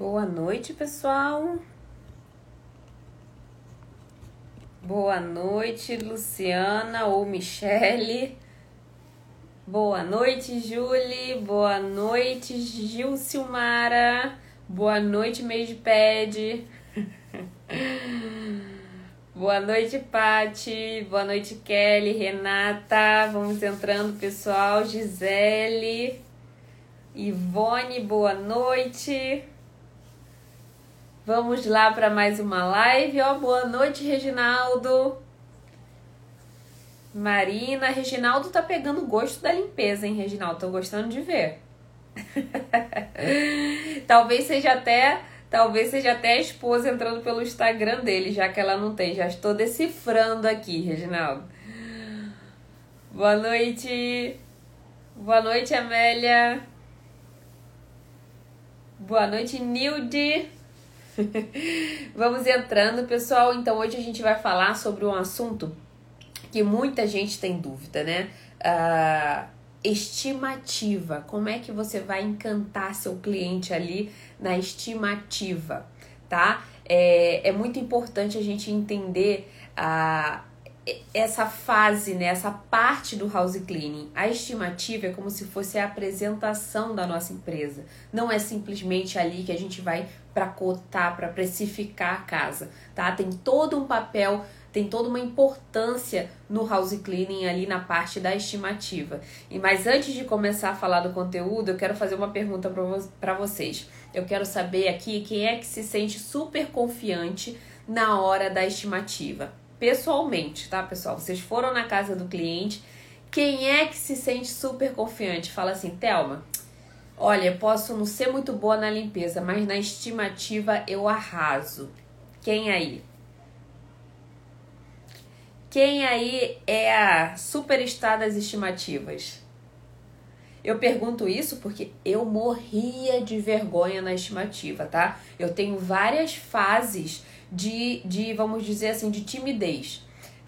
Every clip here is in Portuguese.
Boa noite, pessoal. Boa noite, Luciana ou Michele. Boa noite, Julie. Boa noite, Gilcilmara. Boa noite, Meidpad. Boa noite, Pati. Boa noite, Kelly, Renata. Vamos entrando, pessoal. Gisele. Ivone, boa noite. Vamos lá para mais uma live. Ó, boa noite, Reginaldo. Marina, Reginaldo tá pegando gosto da limpeza, hein, Reginaldo? Tô gostando de ver. talvez seja até, talvez seja até a esposa entrando pelo Instagram dele, já que ela não tem. Já estou decifrando aqui, Reginaldo. Boa noite. Boa noite, Amélia. Boa noite, Nilde. Vamos entrando, pessoal. Então, hoje a gente vai falar sobre um assunto que muita gente tem dúvida, né? Uh, estimativa. Como é que você vai encantar seu cliente ali na estimativa, tá? É, é muito importante a gente entender a. Uh, essa fase, né, essa parte do house cleaning, a estimativa é como se fosse a apresentação da nossa empresa. Não é simplesmente ali que a gente vai para cotar, para precificar a casa, tá? Tem todo um papel, tem toda uma importância no house cleaning ali na parte da estimativa. E mas antes de começar a falar do conteúdo, eu quero fazer uma pergunta para vocês. Eu quero saber aqui quem é que se sente super confiante na hora da estimativa pessoalmente, tá, pessoal? Vocês foram na casa do cliente, quem é que se sente super confiante? Fala assim, Thelma, olha, posso não ser muito boa na limpeza, mas na estimativa eu arraso. Quem aí? Quem aí é a superstar das estimativas? Eu pergunto isso porque eu morria de vergonha na estimativa, tá? Eu tenho várias fases de, de, vamos dizer assim, de timidez.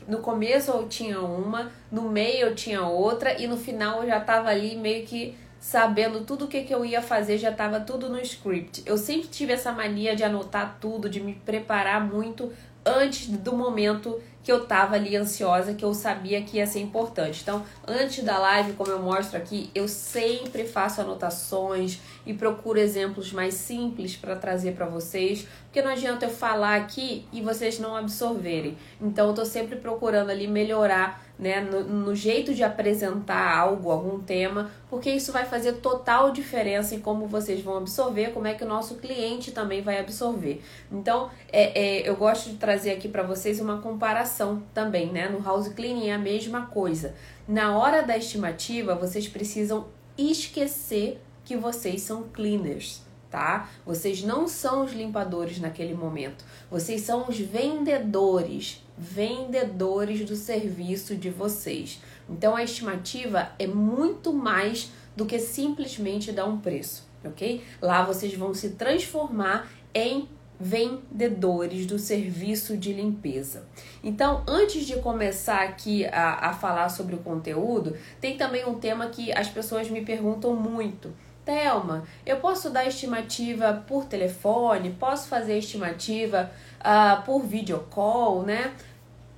No começo eu tinha uma, no meio eu tinha outra e no final eu já tava ali meio que sabendo tudo o que, que eu ia fazer, já tava tudo no script. Eu sempre tive essa mania de anotar tudo, de me preparar muito antes do momento que eu tava ali ansiosa, que eu sabia que ia ser importante. Então, antes da live, como eu mostro aqui, eu sempre faço anotações e procuro exemplos mais simples para trazer para vocês, porque não adianta eu falar aqui e vocês não absorverem. Então, eu tô sempre procurando ali melhorar né, no, no, jeito de apresentar algo, algum tema, porque isso vai fazer total diferença em como vocês vão absorver, como é que o nosso cliente também vai absorver. Então, é, é eu gosto de trazer aqui para vocês uma comparação também, né? No house cleaning é a mesma coisa. Na hora da estimativa, vocês precisam esquecer que vocês são cleaners tá? Vocês não são os limpadores naquele momento. Vocês são os vendedores, vendedores do serviço de vocês. Então a estimativa é muito mais do que simplesmente dar um preço, ok? Lá vocês vão se transformar em vendedores do serviço de limpeza. Então, antes de começar aqui a, a falar sobre o conteúdo, tem também um tema que as pessoas me perguntam muito Thelma, eu posso dar estimativa por telefone, posso fazer estimativa uh, por videocall, né?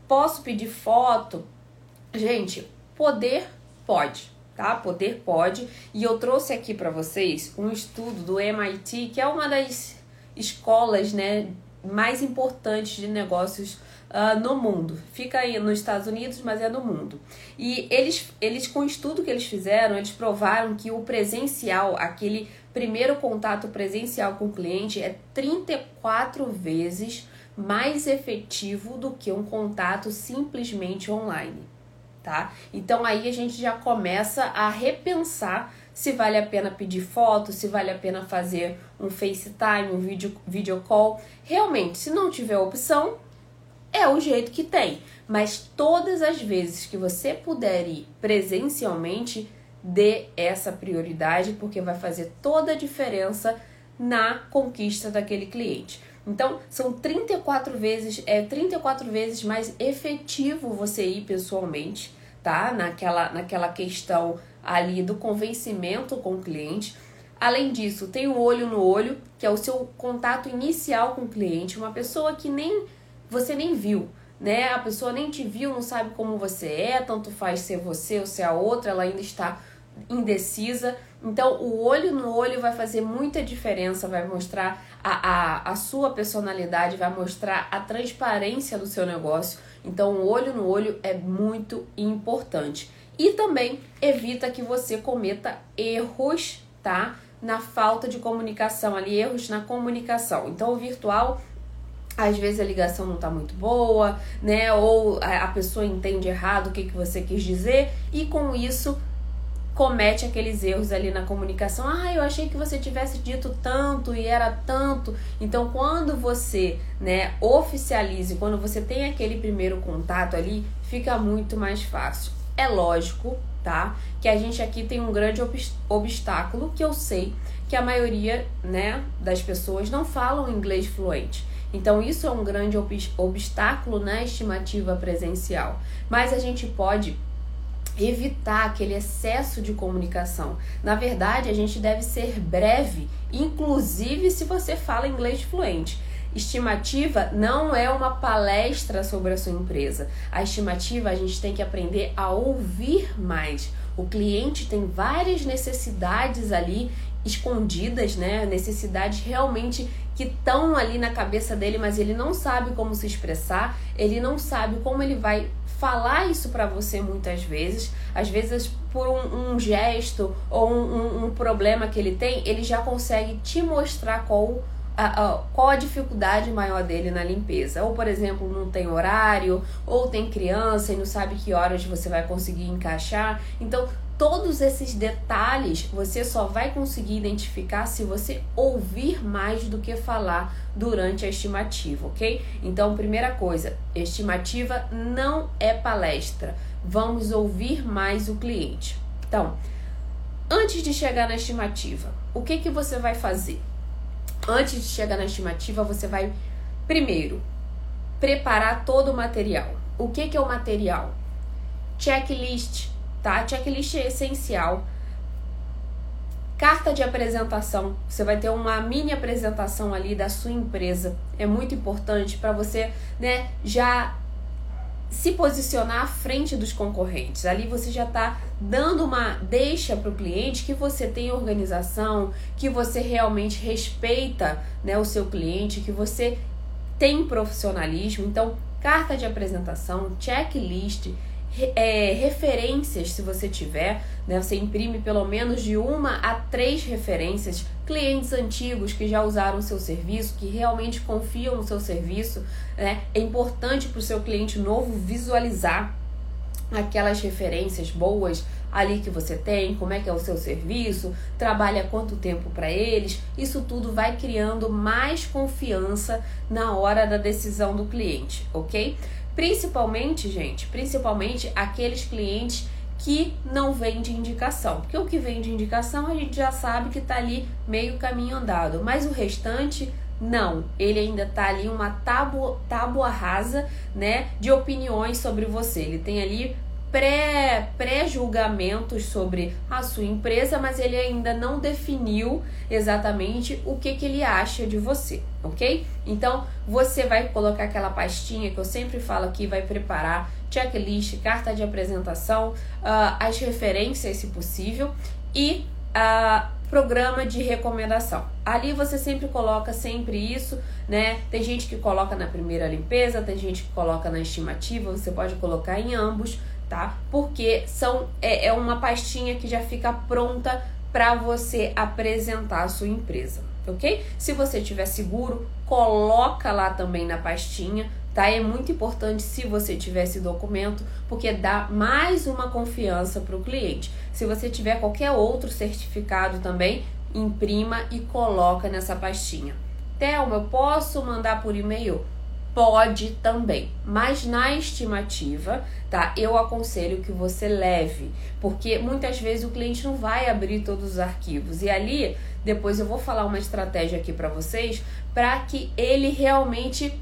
Posso pedir foto? Gente, poder pode, tá? Poder pode. E eu trouxe aqui para vocês um estudo do MIT, que é uma das escolas, né, mais importantes de negócios uh, no mundo. Fica aí nos Estados Unidos, mas é no mundo. E eles, eles, com o estudo que eles fizeram, eles provaram que o presencial, aquele primeiro contato presencial com o cliente, é 34 vezes mais efetivo do que um contato simplesmente online, tá? Então aí a gente já começa a repensar se vale a pena pedir foto, se vale a pena fazer um FaceTime, um vídeo, video call. Realmente, se não tiver opção, é o jeito que tem. Mas todas as vezes que você puder ir presencialmente, dê essa prioridade, porque vai fazer toda a diferença na conquista daquele cliente. Então, são 34 vezes, é 34 vezes mais efetivo você ir pessoalmente, tá? Naquela, naquela questão ali do convencimento com o cliente Além disso, tem o olho no olho, que é o seu contato inicial com o cliente, uma pessoa que nem você nem viu, né? A pessoa nem te viu, não sabe como você é, tanto faz ser você ou ser a outra, ela ainda está indecisa. Então, o olho no olho vai fazer muita diferença, vai mostrar a, a, a sua personalidade, vai mostrar a transparência do seu negócio. Então, o olho no olho é muito importante. E também evita que você cometa erros, tá? Na falta de comunicação ali, erros na comunicação. Então, o virtual às vezes a ligação não tá muito boa, né? Ou a pessoa entende errado o que, que você quis dizer, e com isso comete aqueles erros ali na comunicação. Ah, eu achei que você tivesse dito tanto e era tanto. Então, quando você, né, oficialize, quando você tem aquele primeiro contato ali, fica muito mais fácil. É lógico, tá? Que a gente aqui tem um grande obstáculo que eu sei que a maioria, né, das pessoas não falam inglês fluente. Então, isso é um grande obstáculo na estimativa presencial. Mas a gente pode evitar aquele excesso de comunicação. Na verdade, a gente deve ser breve, inclusive se você fala inglês fluente. Estimativa não é uma palestra sobre a sua empresa. A estimativa a gente tem que aprender a ouvir mais. O cliente tem várias necessidades ali escondidas, né? Necessidades realmente que estão ali na cabeça dele, mas ele não sabe como se expressar, ele não sabe como ele vai falar isso para você muitas vezes. Às vezes, por um, um gesto ou um, um, um, problema que ele tem, ele já consegue te mostrar qual a, a, qual a dificuldade maior dele na limpeza. Ou, por exemplo, não tem horário, ou tem criança e não sabe que horas você vai conseguir encaixar. Então, Todos esses detalhes você só vai conseguir identificar se você ouvir mais do que falar durante a estimativa, ok? Então, primeira coisa, estimativa não é palestra. Vamos ouvir mais o cliente. Então, antes de chegar na estimativa, o que, que você vai fazer? Antes de chegar na estimativa, você vai primeiro preparar todo o material. O que, que é o material? Checklist tá? Checklist é essencial. Carta de apresentação. Você vai ter uma mini apresentação ali da sua empresa. É muito importante para você, né, já se posicionar à frente dos concorrentes. Ali você já está dando uma deixa para o cliente que você tem organização, que você realmente respeita né, o seu cliente, que você tem profissionalismo. Então, carta de apresentação, checklist é, referências, se você tiver, né? Você imprime pelo menos de uma a três referências, clientes antigos que já usaram o seu serviço, que realmente confiam no seu serviço, né? É importante para o seu cliente novo visualizar aquelas referências boas ali que você tem, como é que é o seu serviço, trabalha quanto tempo para eles. Isso tudo vai criando mais confiança na hora da decisão do cliente, ok? Principalmente, gente, principalmente aqueles clientes que não vêm de indicação. Porque o que vem de indicação a gente já sabe que está ali meio caminho andado. Mas o restante, não. Ele ainda está ali uma tábua, tábua rasa, né, de opiniões sobre você. Ele tem ali pré, pré-julgamentos sobre a sua empresa, mas ele ainda não definiu exatamente o que, que ele acha de você, ok? Então você vai colocar aquela pastinha que eu sempre falo aqui, vai preparar checklist, carta de apresentação, uh, as referências, se possível, e uh, programa de recomendação. Ali você sempre coloca sempre isso, né? Tem gente que coloca na primeira limpeza, tem gente que coloca na estimativa, você pode colocar em ambos tá? Porque são é, é uma pastinha que já fica pronta para você apresentar a sua empresa, ok? Se você tiver seguro, coloca lá também na pastinha, tá? É muito importante se você tiver esse documento, porque dá mais uma confiança para o cliente. Se você tiver qualquer outro certificado também, imprima e coloca nessa pastinha. Thelma, eu posso mandar por e-mail? Pode também, mas na estimativa, tá? Eu aconselho que você leve, porque muitas vezes o cliente não vai abrir todos os arquivos e ali depois eu vou falar uma estratégia aqui para vocês para que ele realmente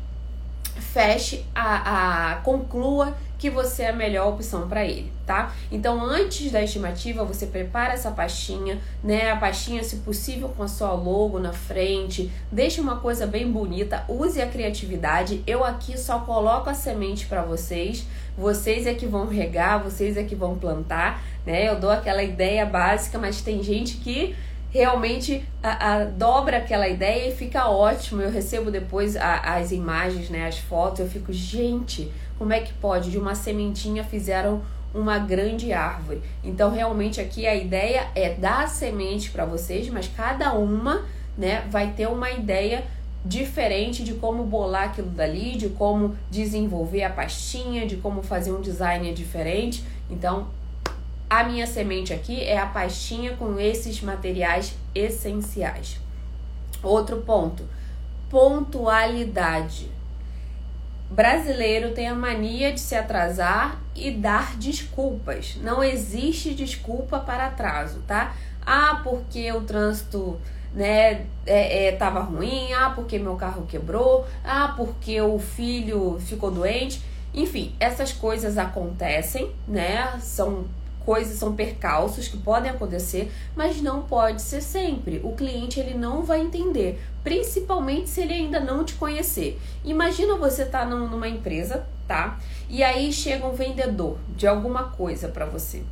feche a, a conclua que você é a melhor opção para ele, tá? Então, antes da estimativa, você prepara essa pastinha, né? A pastinha, se possível, com a sua logo na frente, deixe uma coisa bem bonita, use a criatividade. Eu aqui só coloco a semente para vocês, vocês é que vão regar, vocês é que vão plantar, né? Eu dou aquela ideia básica, mas tem gente que realmente a, a, dobra aquela ideia e fica ótimo. Eu recebo depois a, as imagens, né, as fotos, eu fico, gente, como é que pode? De uma sementinha fizeram uma grande árvore. Então, realmente aqui a ideia é dar semente para vocês, mas cada uma, né, vai ter uma ideia diferente de como bolar aquilo dali, de como desenvolver a pastinha, de como fazer um design diferente. Então, a minha semente aqui é a pastinha com esses materiais essenciais. Outro ponto, pontualidade. Brasileiro tem a mania de se atrasar e dar desculpas. Não existe desculpa para atraso, tá? Ah, porque o trânsito né, é, é, tava ruim, ah, porque meu carro quebrou, ah, porque o filho ficou doente. Enfim, essas coisas acontecem, né? São coisas, são percalços que podem acontecer, mas não pode ser sempre. O cliente ele não vai entender, principalmente se ele ainda não te conhecer. Imagina você tá numa empresa, tá? E aí chega um vendedor de alguma coisa para você.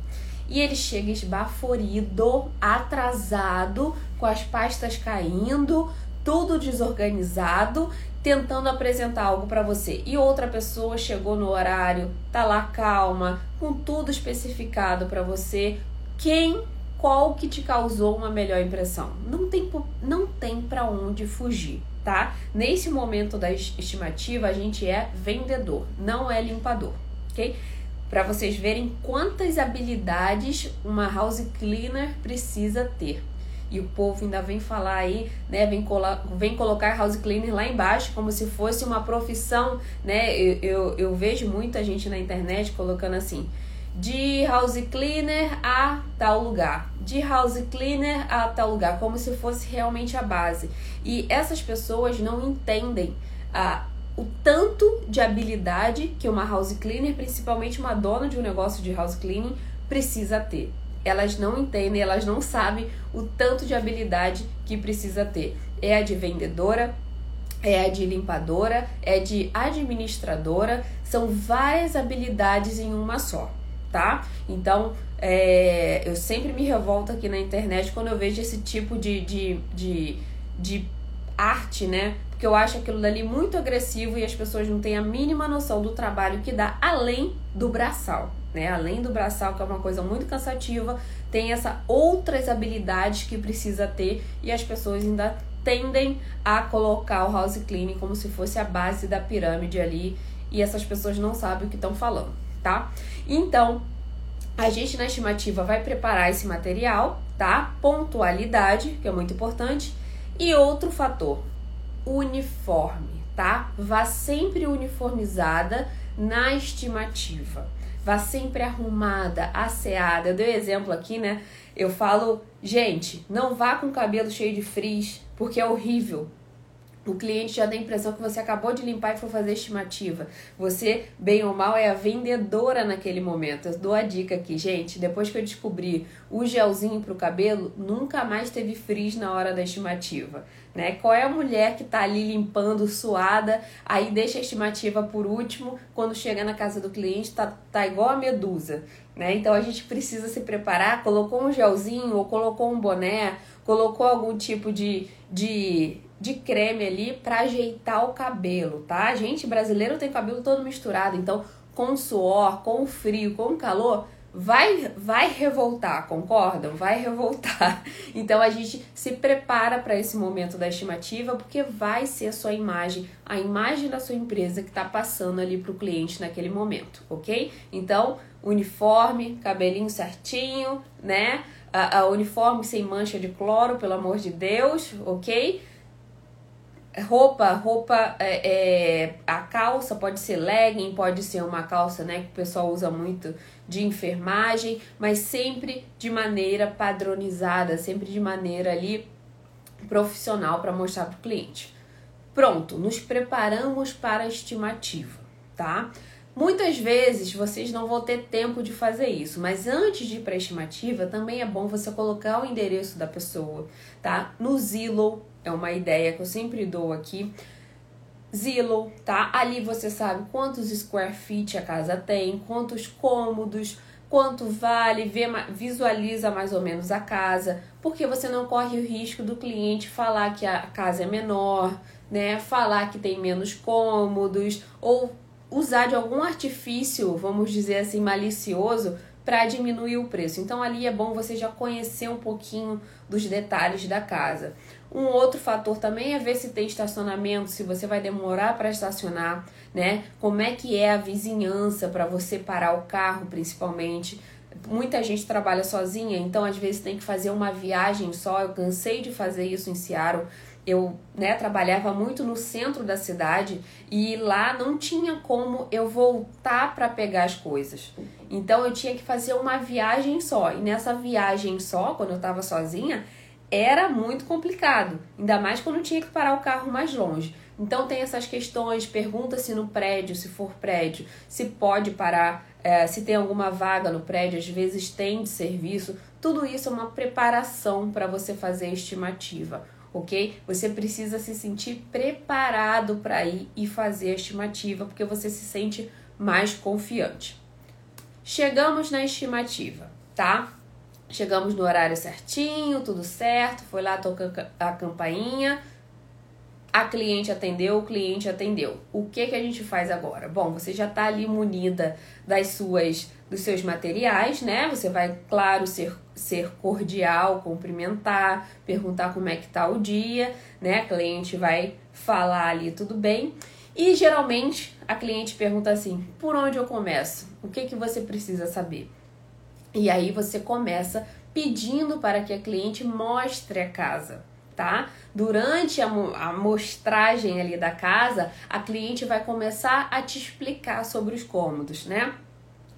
E ele chega esbaforido, atrasado, com as pastas caindo, tudo desorganizado tentando apresentar algo para você e outra pessoa chegou no horário, tá lá calma, com tudo especificado para você, quem qual que te causou uma melhor impressão? Não tem não tem para onde fugir, tá? Nesse momento da estimativa, a gente é vendedor, não é limpador, OK? Para vocês verem quantas habilidades uma house cleaner precisa ter e o povo ainda vem falar aí, né, vem, colar, vem colocar house cleaner lá embaixo como se fosse uma profissão, né? Eu, eu, eu vejo muita gente na internet colocando assim, de house cleaner a tal lugar, de house cleaner a tal lugar, como se fosse realmente a base. E essas pessoas não entendem a o tanto de habilidade que uma house cleaner, principalmente uma dona de um negócio de house cleaning, precisa ter elas não entendem, elas não sabem o tanto de habilidade que precisa ter. É a de vendedora, é a de limpadora, é de administradora, são várias habilidades em uma só, tá? Então, é, eu sempre me revolto aqui na internet quando eu vejo esse tipo de, de, de, de arte, né? Porque eu acho aquilo dali muito agressivo e as pessoas não têm a mínima noção do trabalho que dá além do braçal né? Além do braçal, que é uma coisa muito cansativa, tem essas outras habilidades que precisa ter e as pessoas ainda tendem a colocar o house cleaning como se fosse a base da pirâmide ali e essas pessoas não sabem o que estão falando, tá? Então, a gente na estimativa vai preparar esse material, tá? Pontualidade, que é muito importante, e outro fator, uniforme, tá? Vá sempre uniformizada na estimativa vá sempre arrumada, asseada. Eu dei exemplo aqui, né? Eu falo, gente, não vá com o cabelo cheio de frizz, porque é horrível. O cliente já dá a impressão que você acabou de limpar e foi fazer estimativa. Você, bem ou mal, é a vendedora naquele momento. Eu dou a dica aqui, gente. Depois que eu descobri o gelzinho para o cabelo, nunca mais teve frizz na hora da estimativa. Né? Qual é a mulher que tá ali limpando, suada, aí deixa a estimativa por último, quando chega na casa do cliente, tá, tá igual a medusa. Né? Então a gente precisa se preparar, colocou um gelzinho ou colocou um boné, colocou algum tipo de, de de creme ali para ajeitar o cabelo, tá? Gente brasileiro tem cabelo todo misturado, então com suor, com frio, com calor, vai vai revoltar, concordam? Vai revoltar. Então a gente se prepara para esse momento da estimativa porque vai ser a sua imagem, a imagem da sua empresa que está passando ali para o cliente naquele momento, ok? Então uniforme, cabelinho certinho, né? A, a uniforme sem mancha de cloro, pelo amor de Deus, ok? Roupa, roupa, é, é, a calça pode ser legging, pode ser uma calça, né, que o pessoal usa muito de enfermagem, mas sempre de maneira padronizada, sempre de maneira ali profissional para mostrar para o cliente. Pronto, nos preparamos para a estimativa, tá? Muitas vezes vocês não vão ter tempo de fazer isso, mas antes de ir para a estimativa, também é bom você colocar o endereço da pessoa, tá? No Zillow, é uma ideia que eu sempre dou aqui. Zillow, tá? Ali você sabe quantos square feet a casa tem, quantos cômodos, quanto vale, vê, visualiza mais ou menos a casa, porque você não corre o risco do cliente falar que a casa é menor, né? Falar que tem menos cômodos ou usar de algum artifício, vamos dizer assim, malicioso para diminuir o preço. Então ali é bom você já conhecer um pouquinho dos detalhes da casa. Um outro fator também é ver se tem estacionamento, se você vai demorar para estacionar, né? Como é que é a vizinhança para você parar o carro, principalmente. Muita gente trabalha sozinha, então às vezes tem que fazer uma viagem só. Eu cansei de fazer isso em Seattle eu né, trabalhava muito no centro da cidade e lá não tinha como eu voltar para pegar as coisas. Então eu tinha que fazer uma viagem só. E nessa viagem só, quando eu estava sozinha, era muito complicado. Ainda mais quando tinha que parar o carro mais longe. Então tem essas questões, pergunta se no prédio, se for prédio, se pode parar, é, se tem alguma vaga no prédio, às vezes tem de serviço. Tudo isso é uma preparação para você fazer a estimativa ok? Você precisa se sentir preparado para ir e fazer a estimativa, porque você se sente mais confiante. Chegamos na estimativa, tá? Chegamos no horário certinho, tudo certo, foi lá tocar a campainha, a cliente atendeu, o cliente atendeu. O que que a gente faz agora? Bom, você já está ali munida das suas dos seus materiais, né? Você vai, claro, ser, ser cordial, cumprimentar, perguntar como é que tá o dia, né? A cliente vai falar ali tudo bem. E geralmente a cliente pergunta assim: por onde eu começo? O que que você precisa saber? E aí você começa pedindo para que a cliente mostre a casa tá? Durante a, a mostragem ali da casa, a cliente vai começar a te explicar sobre os cômodos, né?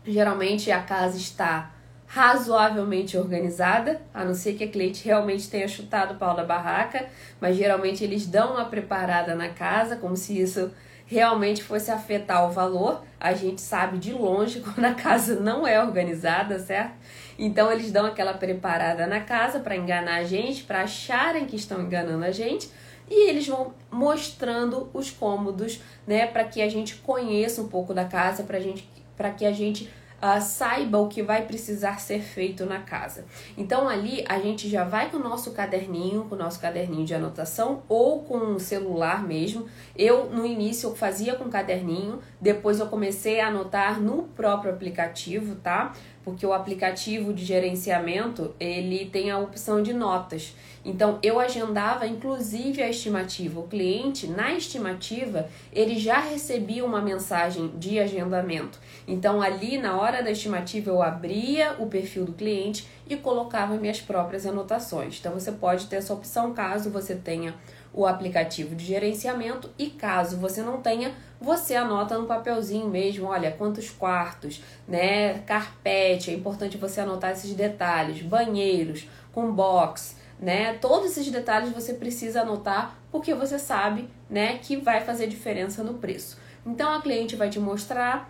Geralmente a casa está razoavelmente organizada, a não ser que a cliente realmente tenha chutado o pau da barraca, mas geralmente eles dão uma preparada na casa, como se isso realmente fosse afetar o valor. A gente sabe de longe quando a casa não é organizada, certo? Então eles dão aquela preparada na casa para enganar a gente, para acharem que estão enganando a gente, e eles vão mostrando os cômodos, né, para que a gente conheça um pouco da casa, para gente, para que a gente uh, saiba o que vai precisar ser feito na casa. Então ali a gente já vai com o nosso caderninho, com o nosso caderninho de anotação ou com o celular mesmo. Eu no início eu fazia com caderninho, depois eu comecei a anotar no próprio aplicativo, tá? Porque o aplicativo de gerenciamento, ele tem a opção de notas. Então eu agendava inclusive a estimativa. O cliente na estimativa, ele já recebia uma mensagem de agendamento. Então ali na hora da estimativa eu abria o perfil do cliente e colocava minhas próprias anotações. Então você pode ter essa opção caso você tenha o aplicativo de gerenciamento e caso você não tenha, você anota no papelzinho mesmo, olha, quantos quartos, né, carpete, é importante você anotar esses detalhes, banheiros com box, né? Todos esses detalhes você precisa anotar porque você sabe, né, que vai fazer diferença no preço. Então a cliente vai te mostrar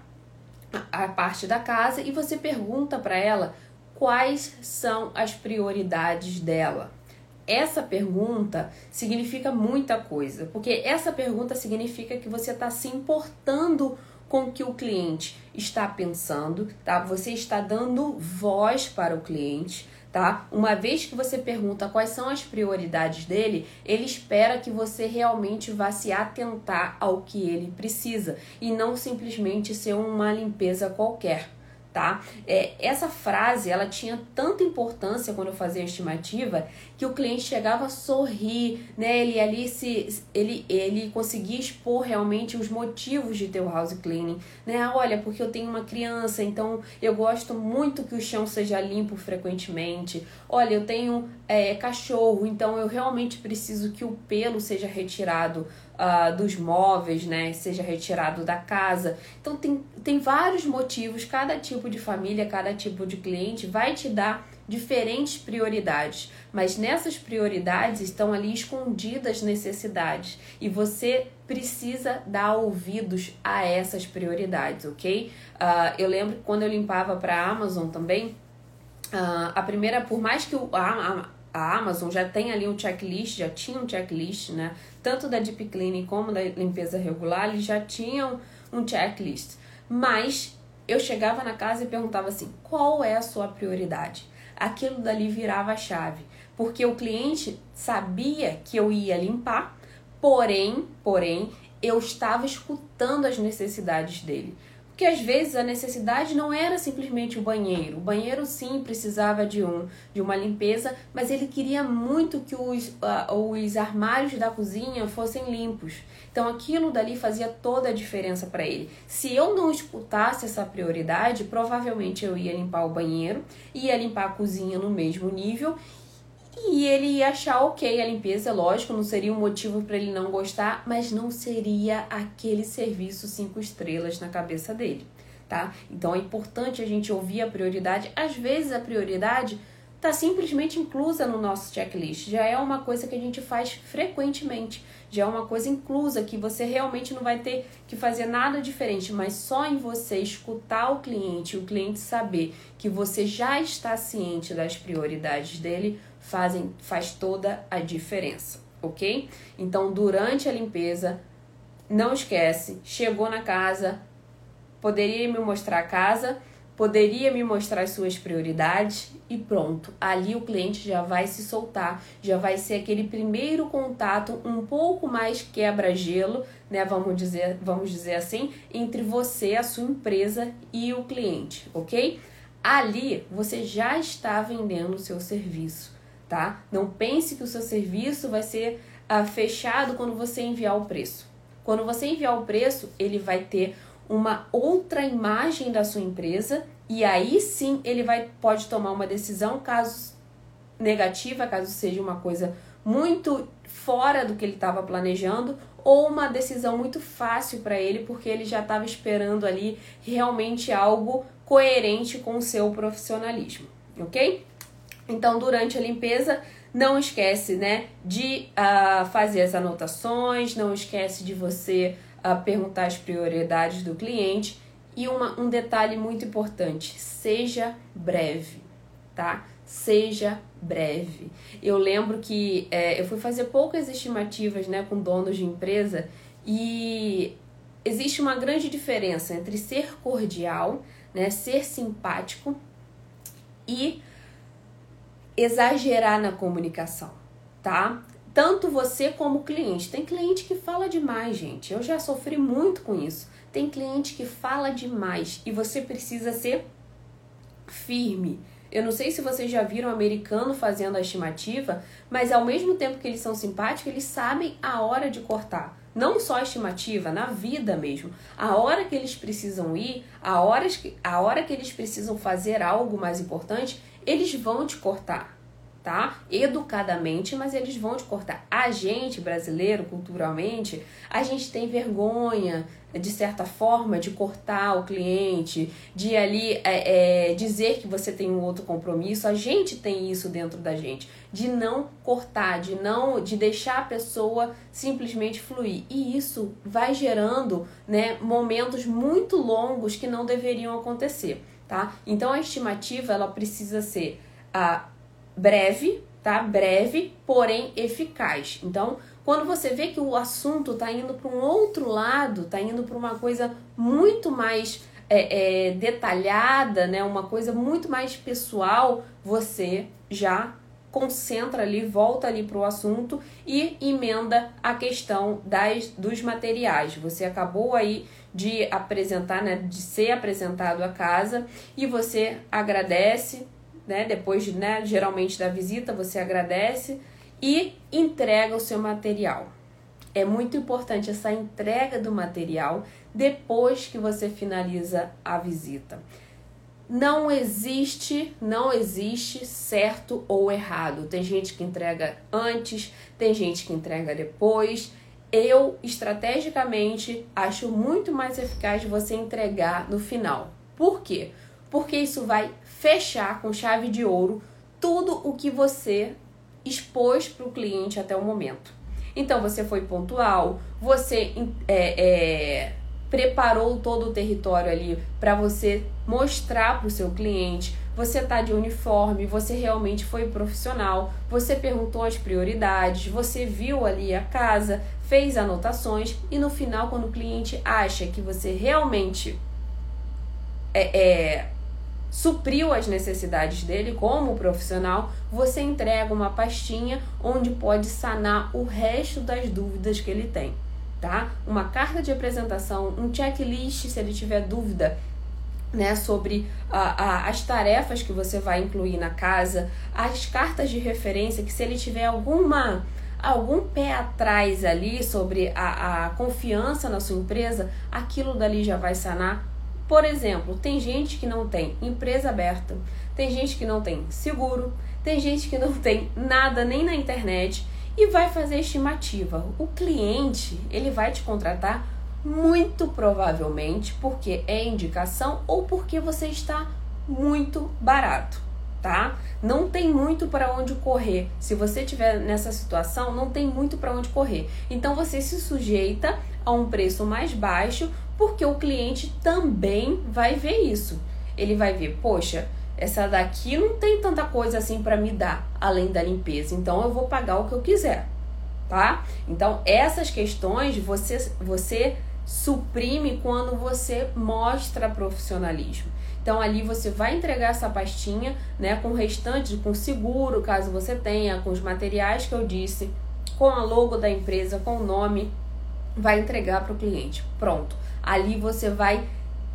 a parte da casa e você pergunta para ela quais são as prioridades dela. Essa pergunta significa muita coisa, porque essa pergunta significa que você está se importando com o que o cliente está pensando, tá? Você está dando voz para o cliente, tá? Uma vez que você pergunta quais são as prioridades dele, ele espera que você realmente vá se atentar ao que ele precisa e não simplesmente ser uma limpeza qualquer tá? É, essa frase, ela tinha tanta importância quando eu fazia a estimativa que o cliente chegava a sorrir, né? Ele ali se ele ele conseguia expor realmente os motivos de ter o house cleaning, né? Olha, porque eu tenho uma criança, então eu gosto muito que o chão seja limpo frequentemente. Olha, eu tenho é, cachorro, então eu realmente preciso que o pelo seja retirado uh, dos móveis, né, seja retirado da casa. Então tem, tem vários motivos, cada tipo de família, cada tipo de cliente vai te dar diferentes prioridades, mas nessas prioridades estão ali escondidas necessidades e você precisa dar ouvidos a essas prioridades, ok? Uh, eu lembro que quando eu limpava para a Amazon também, uh, a primeira, por mais que o, a, a Amazon já tem ali um checklist, já tinha um checklist, né? Tanto da Deep Cleaning como da limpeza regular, eles já tinham um checklist. Mas eu chegava na casa e perguntava assim: qual é a sua prioridade? Aquilo dali virava a chave, porque o cliente sabia que eu ia limpar, porém, porém, eu estava escutando as necessidades dele. Porque às vezes a necessidade não era simplesmente o banheiro. O banheiro sim precisava de um de uma limpeza, mas ele queria muito que os, uh, os armários da cozinha fossem limpos. Então aquilo dali fazia toda a diferença para ele. Se eu não escutasse essa prioridade, provavelmente eu ia limpar o banheiro, ia limpar a cozinha no mesmo nível e ele ia achar ok a limpeza, lógico, não seria um motivo para ele não gostar, mas não seria aquele serviço cinco estrelas na cabeça dele, tá? Então é importante a gente ouvir a prioridade. Às vezes a prioridade está simplesmente inclusa no nosso checklist, já é uma coisa que a gente faz frequentemente, já é uma coisa inclusa que você realmente não vai ter que fazer nada diferente, mas só em você escutar o cliente, o cliente saber que você já está ciente das prioridades dele fazem faz toda a diferença, ok? Então, durante a limpeza, não esquece, chegou na casa, poderia me mostrar a casa, poderia me mostrar as suas prioridades e pronto. Ali o cliente já vai se soltar, já vai ser aquele primeiro contato um pouco mais quebra-gelo, né? Vamos dizer, vamos dizer assim, entre você, a sua empresa e o cliente, ok? Ali você já está vendendo o seu serviço tá? Não pense que o seu serviço vai ser uh, fechado quando você enviar o preço. Quando você enviar o preço, ele vai ter uma outra imagem da sua empresa e aí sim ele vai pode tomar uma decisão caso negativa, caso seja uma coisa muito fora do que ele estava planejando ou uma decisão muito fácil para ele porque ele já estava esperando ali realmente algo coerente com o seu profissionalismo, ok? Então, durante a limpeza, não esquece, né, de uh, fazer as anotações, não esquece de você uh, perguntar as prioridades do cliente e uma, um detalhe muito importante: seja breve, tá? Seja breve. Eu lembro que é, eu fui fazer poucas estimativas, né, com donos de empresa e existe uma grande diferença entre ser cordial, né, ser simpático e exagerar na comunicação, tá? Tanto você como o cliente. Tem cliente que fala demais, gente. Eu já sofri muito com isso. Tem cliente que fala demais e você precisa ser firme. Eu não sei se vocês já viram um americano fazendo a estimativa, mas ao mesmo tempo que eles são simpáticos, eles sabem a hora de cortar. Não só a estimativa, na vida mesmo. A hora que eles precisam ir, a hora a hora que eles precisam fazer algo mais importante, eles vão te cortar, tá? Educadamente, mas eles vão te cortar. A gente, brasileiro, culturalmente, a gente tem vergonha, de certa forma, de cortar o cliente, de ali é, é, dizer que você tem um outro compromisso. A gente tem isso dentro da gente, de não cortar, de não, de deixar a pessoa simplesmente fluir. E isso vai gerando, né, momentos muito longos que não deveriam acontecer tá? Então a estimativa ela precisa ser a breve, tá? Breve, porém eficaz. Então, quando você vê que o assunto está indo para um outro lado, está indo para uma coisa muito mais é, é, detalhada, né? Uma coisa muito mais pessoal, você já concentra ali, volta ali para o assunto e emenda a questão das, dos materiais. Você acabou aí de apresentar, né, de ser apresentado a casa e você agradece, né, depois, né, geralmente da visita, você agradece e entrega o seu material. É muito importante essa entrega do material depois que você finaliza a visita. Não existe, não existe certo ou errado. Tem gente que entrega antes, tem gente que entrega depois eu estrategicamente acho muito mais eficaz você entregar no final. Por quê? Porque isso vai fechar com chave de ouro tudo o que você expôs para o cliente até o momento. Então você foi pontual, você é, é, preparou todo o território ali para você mostrar para o seu cliente. Você tá de uniforme, você realmente foi profissional, você perguntou as prioridades, você viu ali a casa, fez anotações e no final, quando o cliente acha que você realmente é, é supriu as necessidades dele como profissional, você entrega uma pastinha onde pode sanar o resto das dúvidas que ele tem, tá? Uma carta de apresentação, um checklist se ele tiver dúvida né, sobre as tarefas que você vai incluir na casa, as cartas de referência, que se ele tiver alguma algum pé atrás ali sobre a, a confiança na sua empresa, aquilo dali já vai sanar por exemplo, tem gente que não tem empresa aberta, tem gente que não tem seguro, tem gente que não tem nada nem na internet e vai fazer estimativa. O cliente, ele vai te contratar muito provavelmente porque é indicação ou porque você está muito barato, tá? Não tem muito para onde correr. Se você tiver nessa situação, não tem muito para onde correr. Então você se sujeita a um preço mais baixo porque o cliente também vai ver isso. Ele vai ver, poxa, essa daqui não tem tanta coisa assim para me dar, além da limpeza. Então eu vou pagar o que eu quiser, tá? Então essas questões você você suprime quando você mostra profissionalismo. Então ali você vai entregar essa pastinha, né, com o restante, com seguro, caso você tenha, com os materiais que eu disse, com a logo da empresa, com o nome, vai entregar para o cliente. Pronto ali você vai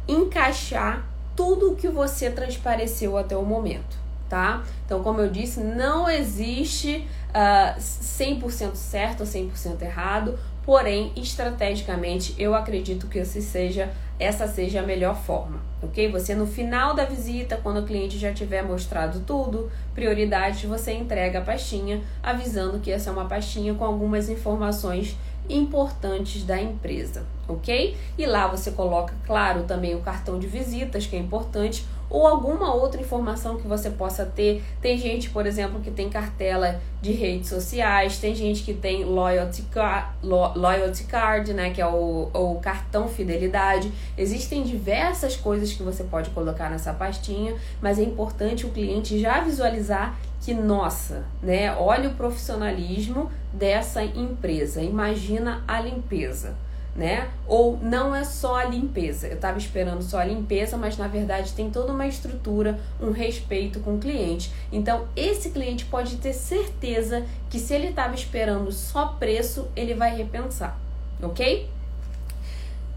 encaixar tudo o que você transpareceu até o momento, tá? Então, como eu disse, não existe uh, ah, 100% certo ou 100% errado, porém, estrategicamente, eu acredito que esse seja, essa seja a melhor forma, ok? Você, no final da visita, quando o cliente já tiver mostrado tudo, prioridades, você entrega a pastinha, avisando que essa é uma pastinha com algumas informações importantes da empresa, ok? E lá você coloca, claro, também o cartão de visitas, que é importante, ou alguma outra informação que você possa ter. Tem gente, por exemplo, que tem cartela de redes sociais, tem gente que tem loyalty, car loyalty card, né, que é o, o cartão fidelidade. Existem diversas coisas que você pode colocar nessa pastinha, mas é importante o cliente já visualizar que nossa, né? Olha o profissionalismo dessa empresa. Imagina a limpeza né? Ou não é só a limpeza. Eu estava esperando só a limpeza, mas na verdade tem toda uma estrutura, um respeito com o cliente. Então, esse cliente pode ter certeza que se ele estava esperando só preço, ele vai repensar, ok?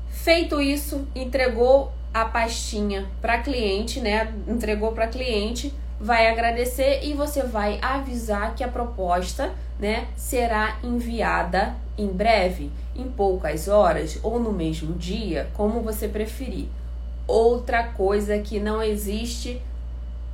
Feito isso, entregou a pastinha para cliente, né? Entregou para cliente, vai agradecer e você vai avisar que a proposta, né, será enviada em breve em poucas horas ou no mesmo dia, como você preferir. Outra coisa que não existe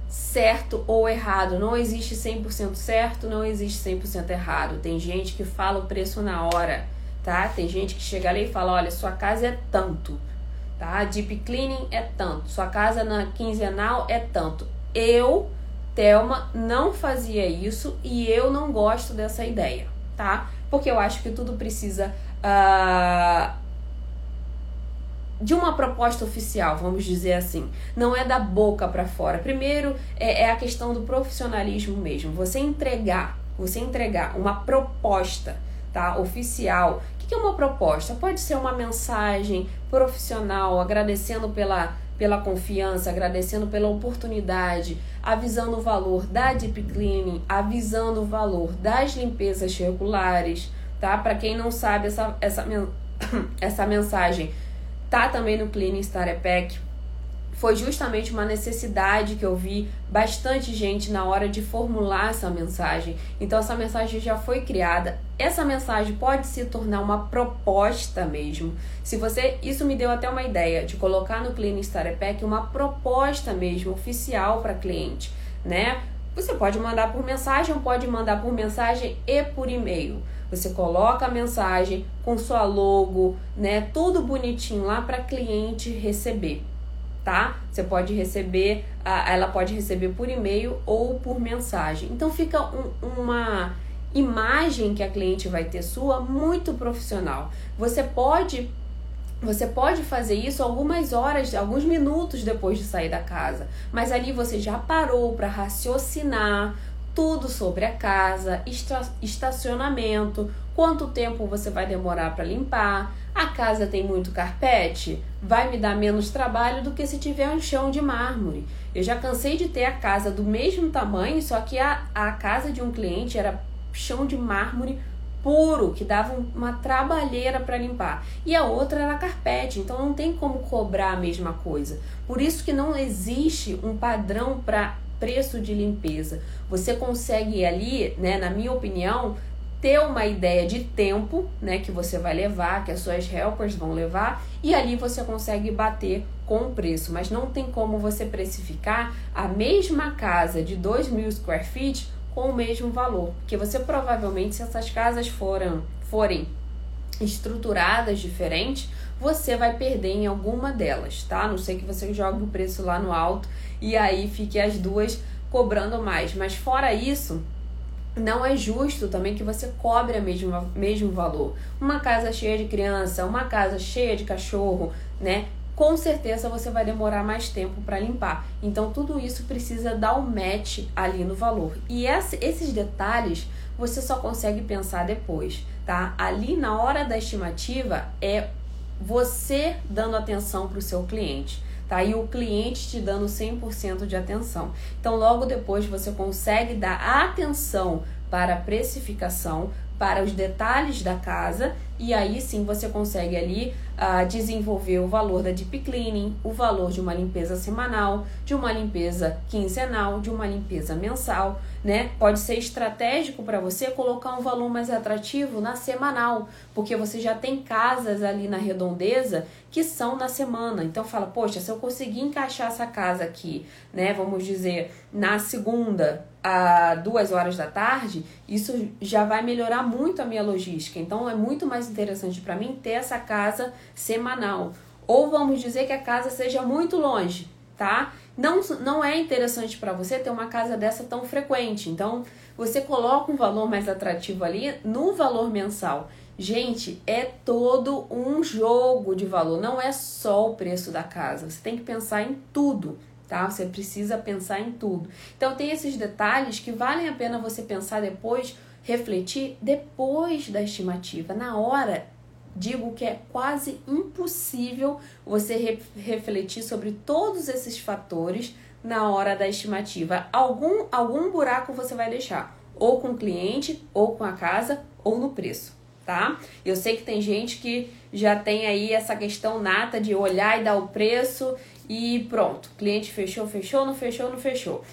certo ou errado, não existe 100% certo, não existe 100% errado. Tem gente que fala o preço na hora, tá? Tem gente que chega ali e fala: "Olha, sua casa é tanto". Tá? Deep cleaning é tanto, sua casa na quinzenal é tanto. Eu, Thelma, não fazia isso e eu não gosto dessa ideia, tá? Porque eu acho que tudo precisa uh, de uma proposta oficial, vamos dizer assim. Não é da boca para fora. Primeiro é, é, a questão do profissionalismo mesmo. Você entregar, você entregar uma proposta, tá, oficial. O que é uma proposta? Pode ser uma mensagem profissional, agradecendo pela pela confiança, agradecendo pela oportunidade, avisando o valor da deep cleaning, avisando o valor das limpezas regulares, tá? Para quem não sabe, essa, essa, essa mensagem tá também no Cleaning Starter Pack. Foi justamente uma necessidade que eu vi bastante gente na hora de formular essa mensagem. Então essa mensagem já foi criada. Essa mensagem pode se tornar uma proposta mesmo. Se você, isso me deu até uma ideia de colocar no Cleaning Starter Pack uma proposta mesmo oficial para cliente, né? Você pode mandar por mensagem, pode mandar por mensagem e por e-mail. Você coloca a mensagem com sua logo, né? Tudo bonitinho lá para cliente receber, tá? Você pode receber, ela pode receber por e-mail ou por mensagem. Então fica um, uma imagem que a cliente vai ter sua muito profissional. Você pode você pode fazer isso algumas horas, alguns minutos depois de sair da casa, mas ali você já parou para raciocinar tudo sobre a casa, estacionamento, quanto tempo você vai demorar para limpar, a casa tem muito carpete, vai me dar menos trabalho do que se tiver um chão de mármore. Eu já cansei de ter a casa do mesmo tamanho, só que a, a casa de um cliente era chão de mármore puro, que dava uma trabalheira para limpar. E a outra era carpete, então não tem como cobrar a mesma coisa. Por isso que não existe um padrão para preço de limpeza. Você consegue ali, né, na minha opinião, ter uma ideia de tempo, né, que você vai levar, que as suas helpers vão levar, e ali você consegue bater com o preço, mas não tem como você precificar a mesma casa de 2 mil square feet com o mesmo valor, porque você provavelmente, se essas casas foram, forem estruturadas diferentes, você vai perder em alguma delas, tá? A não sei que você jogue o preço lá no alto e aí fique as duas cobrando mais, mas fora isso, não é justo também que você cobre a mesma mesmo valor. Uma casa cheia de criança, uma casa cheia de cachorro, né? com certeza você vai demorar mais tempo para limpar. Então tudo isso precisa dar o um match ali no valor. E esses detalhes você só consegue pensar depois, tá? Ali na hora da estimativa é você dando atenção para o seu cliente. Tá? E o cliente te dando 100% de atenção. Então, logo depois, você consegue dar atenção para a precificação, para os detalhes da casa e aí sim você consegue ali uh, desenvolver o valor da deep cleaning, o valor de uma limpeza semanal, de uma limpeza quinzenal, de uma limpeza mensal, né? Pode ser estratégico para você colocar um valor mais atrativo na semanal, porque você já tem casas ali na redondeza que são na semana. Então fala, poxa, se eu conseguir encaixar essa casa aqui, né, vamos dizer, na segunda a duas horas da tarde, isso já vai melhorar muito a minha logística. Então é muito mais interessante para mim ter essa casa semanal. Ou vamos dizer que a casa seja muito longe, tá? Não, não é interessante para você ter uma casa dessa tão frequente. Então você coloca um valor mais atrativo ali no valor mensal. Gente, é todo um jogo de valor, não é só o preço da casa. Você tem que pensar em tudo tá? Você precisa pensar em tudo. Então tem esses detalhes que valem a pena você pensar depois, refletir depois da estimativa. Na hora, digo que é quase impossível você re refletir sobre todos esses fatores na hora da estimativa. Algum algum buraco você vai deixar, ou com o cliente, ou com a casa, ou no preço tá? Eu sei que tem gente que já tem aí essa questão nata de olhar e dar o preço e pronto, cliente fechou, fechou, não fechou, não fechou.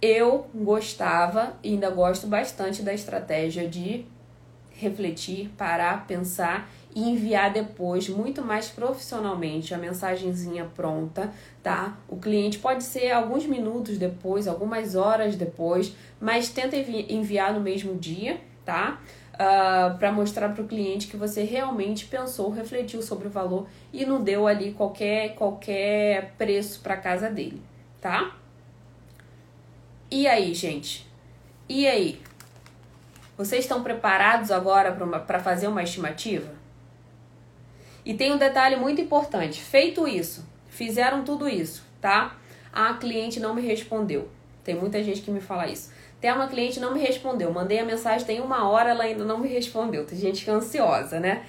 Eu gostava e ainda gosto bastante da estratégia de refletir, parar, pensar e enviar depois muito mais profissionalmente a mensagenzinha pronta, tá? O cliente pode ser alguns minutos depois, algumas horas depois, mas tenta enviar no mesmo dia, tá? Uh, ah, para mostrar para o cliente que você realmente pensou, refletiu sobre o valor e não deu ali qualquer, qualquer preço para casa dele, tá? E aí, gente? E aí? Vocês estão preparados agora para fazer uma estimativa? E tem um detalhe muito importante: feito isso, fizeram tudo isso, tá? A cliente não me respondeu. Tem muita gente que me fala isso. Tem uma cliente não me respondeu. Mandei a mensagem tem uma hora, ela ainda não me respondeu. Tem gente que é ansiosa, né?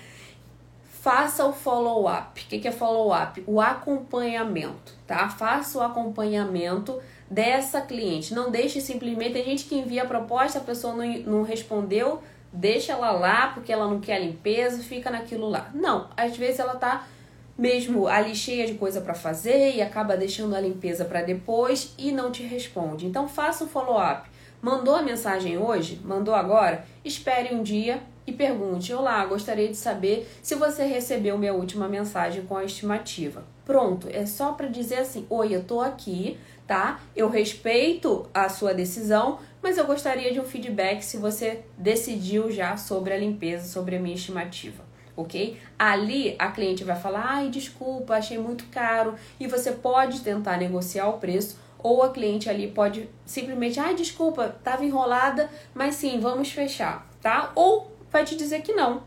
Faça o follow-up. O que é follow-up? O acompanhamento, tá? Faça o acompanhamento dessa cliente. Não deixe simplesmente. Tem gente que envia a proposta, a pessoa não, não respondeu, deixa ela lá porque ela não quer a limpeza, fica naquilo lá. Não, às vezes ela tá mesmo ali cheia de coisa para fazer e acaba deixando a limpeza para depois e não te responde. Então faça o follow-up. Mandou a mensagem hoje? Mandou agora? Espere um dia e pergunte: Olá, gostaria de saber se você recebeu minha última mensagem com a estimativa. Pronto, é só para dizer assim: "Oi, eu tô aqui, tá? Eu respeito a sua decisão, mas eu gostaria de um feedback se você decidiu já sobre a limpeza, sobre a minha estimativa." ok? Ali a cliente vai falar: ai, desculpa, achei muito caro, e você pode tentar negociar o preço, ou a cliente ali pode simplesmente: ai, desculpa, tava enrolada, mas sim, vamos fechar, tá? Ou vai te dizer que não,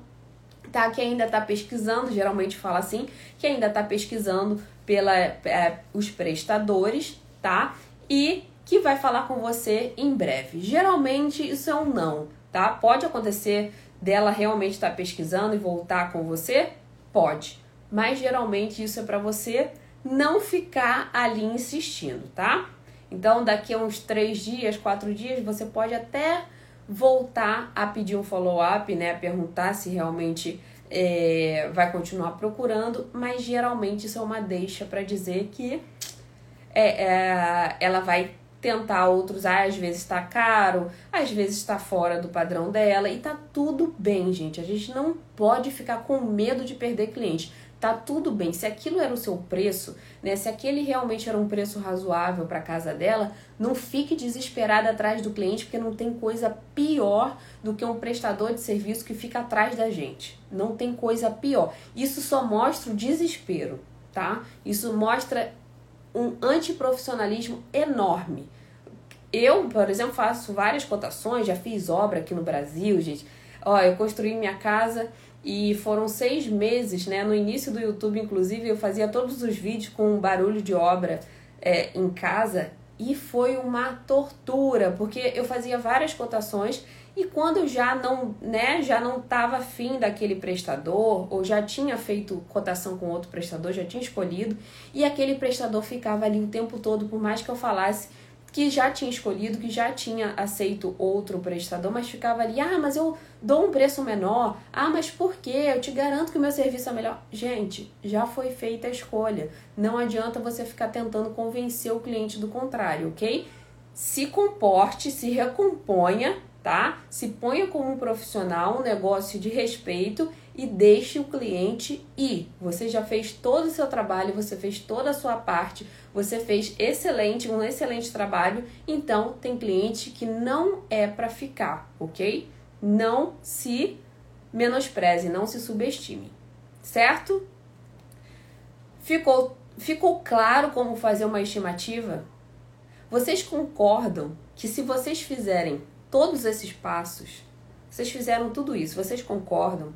tá? Que ainda tá pesquisando, geralmente fala assim, que ainda tá pesquisando pela é, os prestadores, tá? E que vai falar com você em breve. Geralmente isso é um não, tá? Pode acontecer dela realmente estar tá pesquisando e voltar com você? Pode. Mas geralmente isso é para você não ficar ali insistindo, tá? Então, daqui a uns três dias, quatro dias, você pode até voltar a pedir um follow-up, né? Perguntar se realmente é, vai continuar procurando, mas geralmente isso é uma deixa para dizer que é, é, ela vai tentar outros, ah, às vezes está caro, às vezes está fora do padrão dela e tá tudo bem, gente. A gente não pode ficar com medo de perder cliente. Tá tudo bem. Se aquilo era o seu preço, né? Se aquele realmente era um preço razoável para casa dela, não fique desesperada atrás do cliente, porque não tem coisa pior do que um prestador de serviço que fica atrás da gente. Não tem coisa pior. Isso só mostra o desespero, tá? Isso mostra um antiprofissionalismo enorme. Eu, por exemplo, faço várias cotações, já fiz obra aqui no Brasil, gente. Ó, eu construí minha casa e foram seis meses, né? No início do YouTube, inclusive, eu fazia todos os vídeos com barulho de obra é, em casa e foi uma tortura, porque eu fazia várias cotações e quando já não, né, já não estava afim daquele prestador, ou já tinha feito cotação com outro prestador, já tinha escolhido, e aquele prestador ficava ali o tempo todo, por mais que eu falasse que já tinha escolhido, que já tinha aceito outro prestador, mas ficava ali, ah, mas eu dou um preço menor, ah, mas por quê? Eu te garanto que o meu serviço é melhor. Gente, já foi feita a escolha. Não adianta você ficar tentando convencer o cliente do contrário, ok? Se comporte, se recomponha tá? Se ponha como um profissional, um negócio de respeito e deixe o cliente ir. Você já fez todo o seu trabalho, você fez toda a sua parte, você fez excelente, um excelente trabalho. Então, tem cliente que não é para ficar, ok? Não se menospreze, não se subestime, certo? Ficou, ficou claro como fazer uma estimativa? Vocês concordam que se vocês fizerem todos esses passos, vocês fizeram tudo isso, vocês concordam?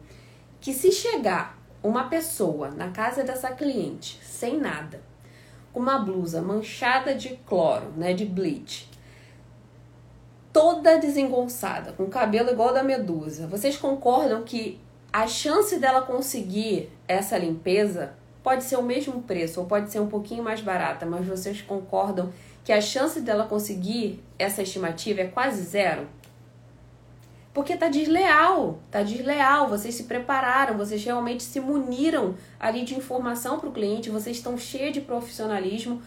Que se chegar uma pessoa na casa dessa cliente sem nada, com uma blusa manchada de cloro, né, de bleach, toda desengonçada, com cabelo igual da medusa, vocês concordam que a chance dela conseguir essa limpeza pode ser o mesmo preço ou pode ser um pouquinho mais barata, mas vocês concordam que a chance dela conseguir essa estimativa é quase zero? Porque tá desleal, tá desleal. Vocês se prepararam, vocês realmente se muniram ali de informação para o cliente, vocês estão cheios de profissionalismo,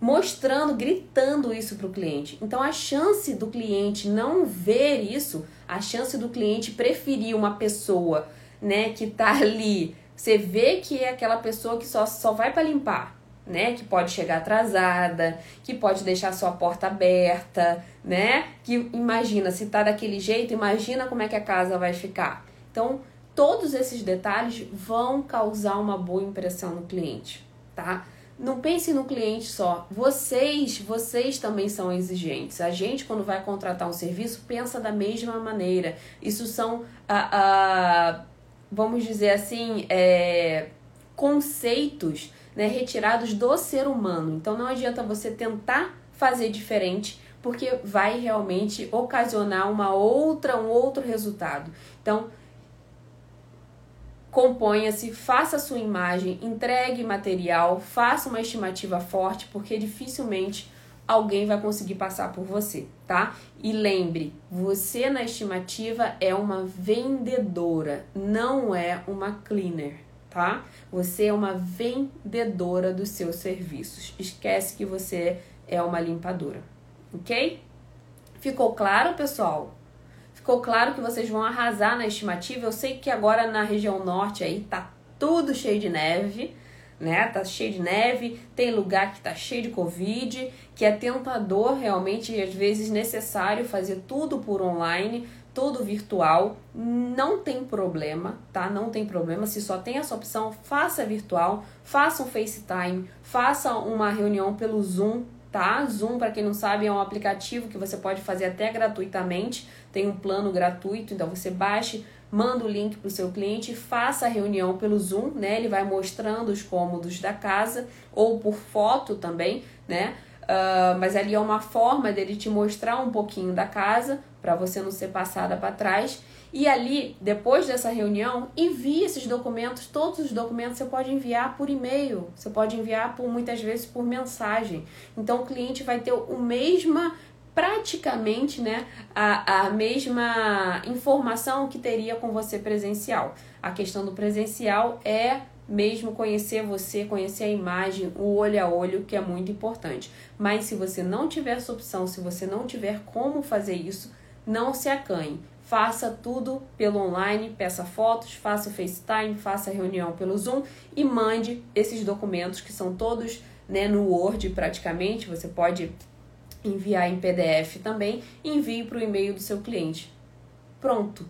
mostrando, gritando isso para o cliente. Então a chance do cliente não ver isso, a chance do cliente preferir uma pessoa, né, que tá ali, você vê que é aquela pessoa que só, só vai para limpar né? Que pode chegar atrasada, que pode deixar sua porta aberta, né? Que imagina, se tá daquele jeito, imagina como é que a casa vai ficar. Então, todos esses detalhes vão causar uma boa impressão no cliente, tá? Não pense no cliente só. Vocês, vocês também são exigentes. A gente, quando vai contratar um serviço, pensa da mesma maneira. Isso são, ah, ah, vamos dizer assim, é, conceitos né, retirados do ser humano. Então não adianta você tentar fazer diferente, porque vai realmente ocasionar uma outra, um outro resultado. Então, componha-se, faça a sua imagem, entregue material, faça uma estimativa forte, porque dificilmente alguém vai conseguir passar por você, tá? E lembre, você na estimativa é uma vendedora, não é uma cleaner tá? Você é uma vendedora dos seus serviços. Esquece que você é uma limpadora, ok? Ficou claro, pessoal? Ficou claro que vocês vão arrasar na estimativa? Eu sei que agora na região norte aí tá tudo cheio de neve, né? Tá cheio de neve, tem lugar que tá cheio de covid, que é tentador realmente e às vezes necessário fazer tudo por online, tudo virtual. Não tem problema, tá? Não tem problema. Se só tem essa opção, faça virtual, faça um FaceTime, faça uma reunião pelo Zoom, tá? Zoom, para quem não sabe, é um aplicativo que você pode fazer até gratuitamente. Tem um plano gratuito, então você baixe manda o link para o seu cliente, faça a reunião pelo Zoom, né? Ele vai mostrando os cômodos da casa ou por foto também, né? Uh, mas ali é uma forma dele te mostrar um pouquinho da casa para você não ser passada para trás. E ali, depois dessa reunião, envie esses documentos. Todos os documentos você pode enviar por e-mail, você pode enviar por muitas vezes por mensagem. Então o cliente vai ter o mesma praticamente né, a, a mesma informação que teria com você presencial. A questão do presencial é mesmo conhecer você, conhecer a imagem, o olho a olho, que é muito importante. Mas se você não tiver essa opção, se você não tiver como fazer isso, não se acanhe. Faça tudo pelo online, peça fotos, faça o FaceTime, faça a reunião pelo Zoom e mande esses documentos que são todos né, no Word praticamente. Você pode enviar em PDF também, envie para o e-mail do seu cliente. Pronto.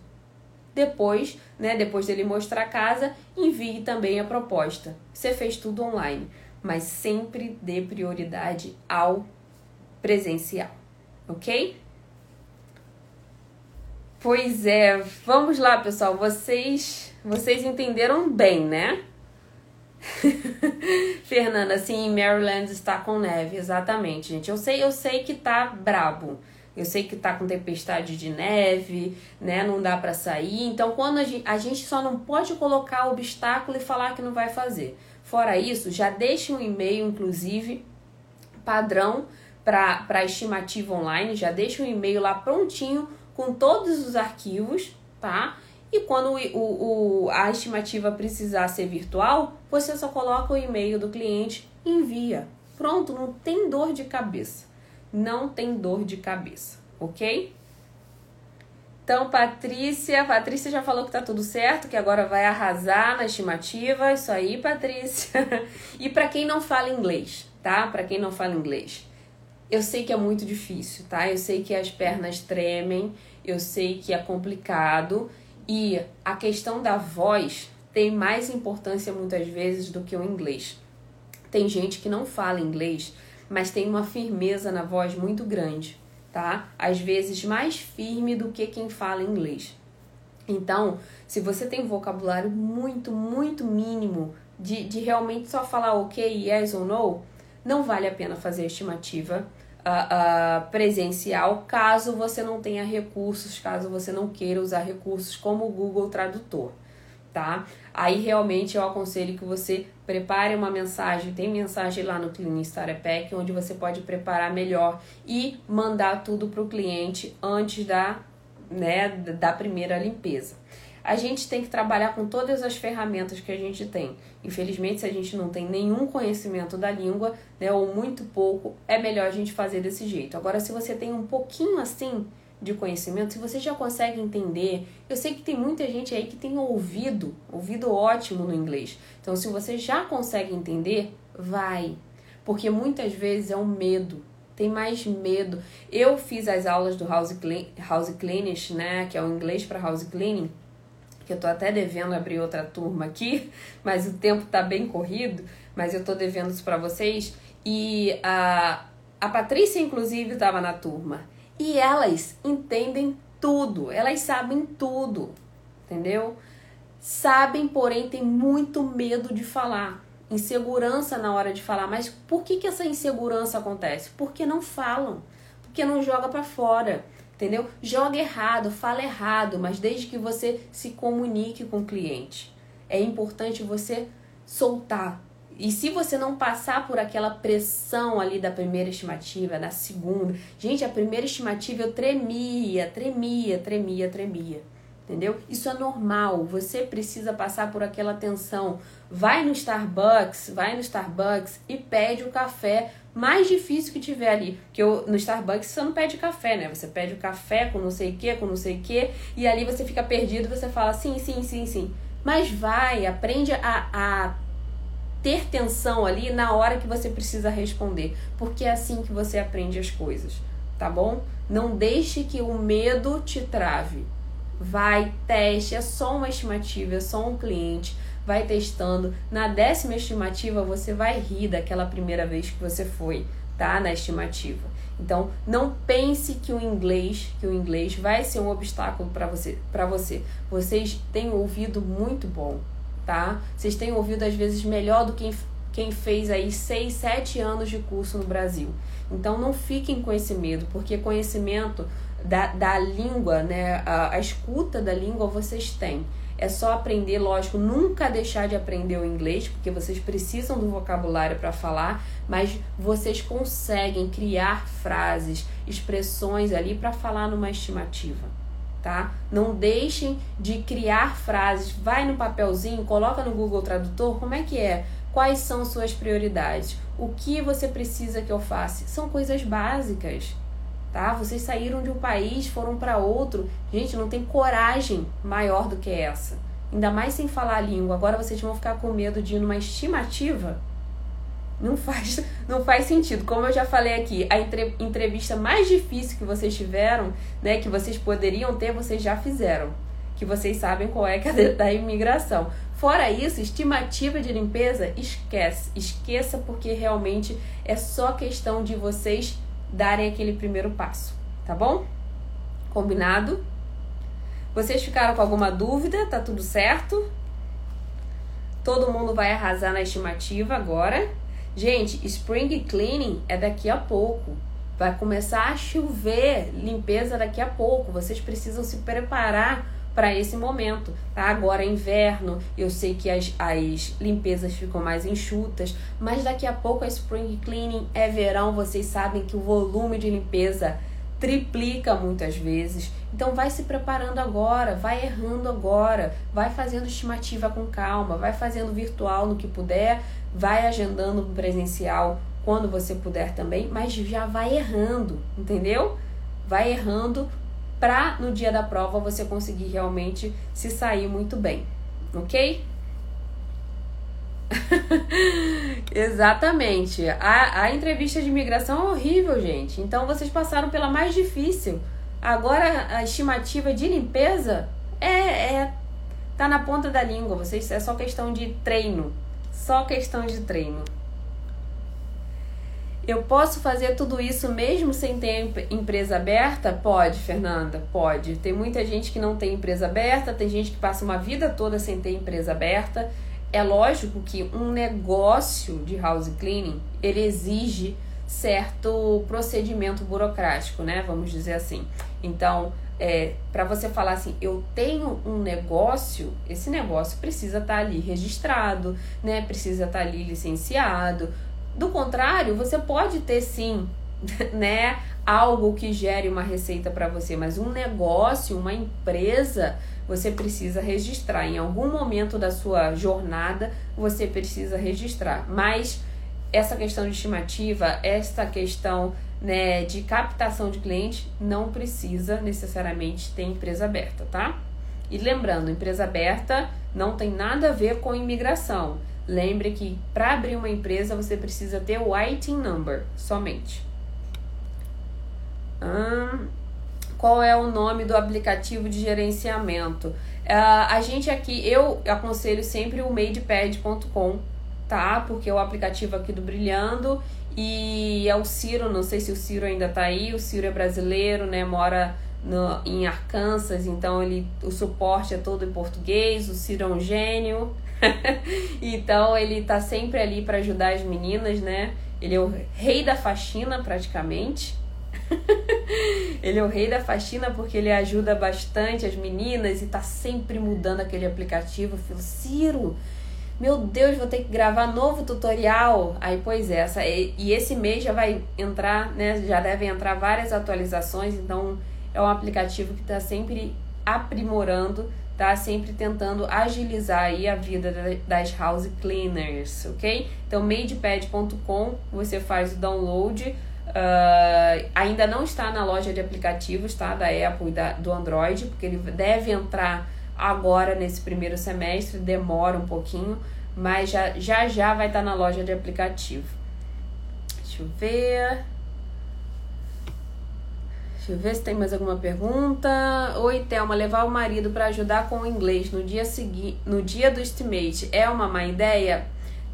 Depois, né, depois dele mostrar a casa, envie também a proposta. Você fez tudo online, mas sempre dê prioridade ao presencial, ok? Pois é, vamos lá, pessoal. Vocês, vocês entenderam bem, né? Fernanda, sim, Maryland está com neve, exatamente, gente. Eu sei, eu sei que tá brabo. Eu sei que tá com tempestade de neve, né? Não dá para sair. Então, quando a gente, a gente só não pode colocar obstáculo e falar que não vai fazer. Fora isso, já deixe um e-mail, inclusive, padrão para a estimativa online. Já deixe um e-mail lá prontinho com todos os arquivos, tá? E quando o, o, a estimativa precisar ser virtual, você só coloca o e-mail do cliente e envia. Pronto, não tem dor de cabeça. Não tem dor de cabeça, ok? Então, Patrícia, Patrícia já falou que tá tudo certo, que agora vai arrasar na estimativa. Isso aí, Patrícia. e para quem não fala inglês, tá? Para quem não fala inglês, eu sei que é muito difícil, tá? Eu sei que as pernas tremem, eu sei que é complicado, e a questão da voz tem mais importância muitas vezes do que o inglês. Tem gente que não fala inglês, mas tem uma firmeza na voz muito grande, tá? Às vezes mais firme do que quem fala inglês. Então, se você tem um vocabulário muito, muito mínimo de, de realmente só falar ok, yes ou no, não vale a pena fazer a estimativa uh, presencial, caso você não tenha recursos, caso você não queira usar recursos como o Google Tradutor, tá? Aí realmente eu aconselho que você prepare uma mensagem, tem mensagem lá no Clean Starter Pack, onde você pode preparar melhor e mandar tudo para o cliente antes da, né, da primeira limpeza a gente tem que trabalhar com todas as ferramentas que a gente tem. Infelizmente, se a gente não tem nenhum conhecimento da língua, né, ou muito pouco, é melhor a gente fazer desse jeito. Agora, se você tem um pouquinho assim de conhecimento, se você já consegue entender, eu sei que tem muita gente aí que tem ouvido, ouvido ótimo no inglês. Então, se você já consegue entender, vai. Porque muitas vezes é um medo, tem mais medo. Eu fiz as aulas do House, Clean, house Cleanish, né, que é o inglês para house cleaning, que eu tô até devendo abrir outra turma aqui, mas o tempo tá bem corrido, mas eu tô devendo isso para vocês. E a, a Patrícia, inclusive, estava na turma. E elas entendem tudo, elas sabem tudo, entendeu? Sabem, porém, tem muito medo de falar. Insegurança na hora de falar. Mas por que, que essa insegurança acontece? Porque não falam, porque não joga para fora entendeu? Joga errado, fala errado, mas desde que você se comunique com o cliente. É importante você soltar. E se você não passar por aquela pressão ali da primeira estimativa, da segunda, gente, a primeira estimativa eu tremia, tremia, tremia, tremia. Entendeu? Isso é normal. Você precisa passar por aquela tensão. Vai no Starbucks, vai no Starbucks e pede o café mais difícil que tiver ali. Porque eu, no Starbucks você não pede café, né? Você pede o café com não sei o que, com não sei o que, e ali você fica perdido, você fala sim, sim, sim, sim. Mas vai, aprende a, a ter tensão ali na hora que você precisa responder, porque é assim que você aprende as coisas, tá bom? Não deixe que o medo te trave. Vai, teste, é só uma estimativa, é só um cliente. Vai testando. Na décima estimativa, você vai rir daquela primeira vez que você foi, tá? Na estimativa. Então, não pense que o inglês, que o inglês vai ser um obstáculo para você, para você. Vocês têm ouvido muito bom, tá? Vocês têm ouvido às vezes melhor do que quem fez aí 6, 7 anos de curso no Brasil. Então, não fiquem com esse medo, porque conhecimento da, da língua, né, a, a escuta da língua vocês têm. É só aprender, lógico, nunca deixar de aprender o inglês, porque vocês precisam do vocabulário para falar, mas vocês conseguem criar frases, expressões ali para falar numa estimativa, tá? Não deixem de criar frases. Vai no papelzinho, coloca no Google Tradutor, como é que é? Quais são suas prioridades? O que você precisa que eu faça? São coisas básicas tá? Vocês saíram de um país, foram para outro. Gente, não tem coragem maior do que essa. Ainda mais sem falar a língua. Agora vocês vão ficar com medo de ir numa estimativa. Não faz, não faz sentido. Como eu já falei aqui, a entre, entrevista mais difícil que vocês tiveram, né, que vocês poderiam ter, vocês já fizeram. Que vocês sabem qual é é da imigração. Fora isso, estimativa de limpeza, esquece. Esqueça porque realmente é só questão de vocês darem aquele primeiro passo, tá bom? Combinado? Vocês ficaram com alguma dúvida? Tá tudo certo? Todo mundo vai arrasar na estimativa agora. Gente, spring cleaning é daqui a pouco. Vai começar a chover limpeza daqui a pouco. Vocês precisam se preparar para esse momento, tá? Agora é inverno, eu sei que as, as limpezas ficam mais enxutas, mas daqui a pouco a spring cleaning é verão, vocês sabem que o volume de limpeza triplica muitas vezes. Então vai se preparando agora, vai errando agora, vai fazendo estimativa com calma, vai fazendo virtual no que puder, vai agendando presencial quando você puder também, mas já vai errando, entendeu? Vai errando para no dia da prova você conseguir realmente se sair muito bem, ok? Exatamente. A, a entrevista de imigração é horrível, gente. Então vocês passaram pela mais difícil. Agora a estimativa de limpeza é, é tá na ponta da língua. Vocês é só questão de treino. Só questão de treino. Eu posso fazer tudo isso mesmo sem ter empresa aberta? Pode, Fernanda, pode. Tem muita gente que não tem empresa aberta, tem gente que passa uma vida toda sem ter empresa aberta. É lógico que um negócio de house cleaning, ele exige certo procedimento burocrático, né? Vamos dizer assim. Então, é, para você falar assim, eu tenho um negócio, esse negócio precisa estar tá ali registrado, né? Precisa estar tá ali licenciado, do contrário, você pode ter sim, né, algo que gere uma receita para você, mas um negócio, uma empresa, você precisa registrar. Em algum momento da sua jornada, você precisa registrar. Mas essa questão de estimativa, essa questão né, de captação de cliente, não precisa necessariamente ter empresa aberta, tá? E lembrando, empresa aberta não tem nada a ver com imigração. Lembre que para abrir uma empresa você precisa ter o ITIN number somente. Hum, qual é o nome do aplicativo de gerenciamento? Uh, a gente aqui, eu aconselho sempre o madepad.com, tá? Porque é o aplicativo aqui do Brilhando e é o Ciro, não sei se o Ciro ainda tá aí, o Ciro é brasileiro, né? Mora no, em Arkansas, então ele, o suporte é todo em português, o Ciro é um gênio. então ele tá sempre ali para ajudar as meninas, né? Ele é o rei da faxina praticamente. ele é o rei da faxina porque ele ajuda bastante as meninas e tá sempre mudando aquele aplicativo. Eu falo, Ciro, meu Deus, vou ter que gravar novo tutorial. Aí, pois é, essa, e esse mês já vai entrar, né? Já devem entrar várias atualizações, então é um aplicativo que está sempre aprimorando tá sempre tentando agilizar aí a vida das house cleaners, ok? Então, madepad.com, você faz o download, uh, ainda não está na loja de aplicativos, tá? Da Apple e da, do Android, porque ele deve entrar agora nesse primeiro semestre, demora um pouquinho, mas já já, já vai estar tá na loja de aplicativo. Deixa eu ver. Deixa eu ver se tem mais alguma pergunta. Oi, Thelma, levar o marido para ajudar com o inglês no dia seguinte, no dia do estimate é uma má ideia?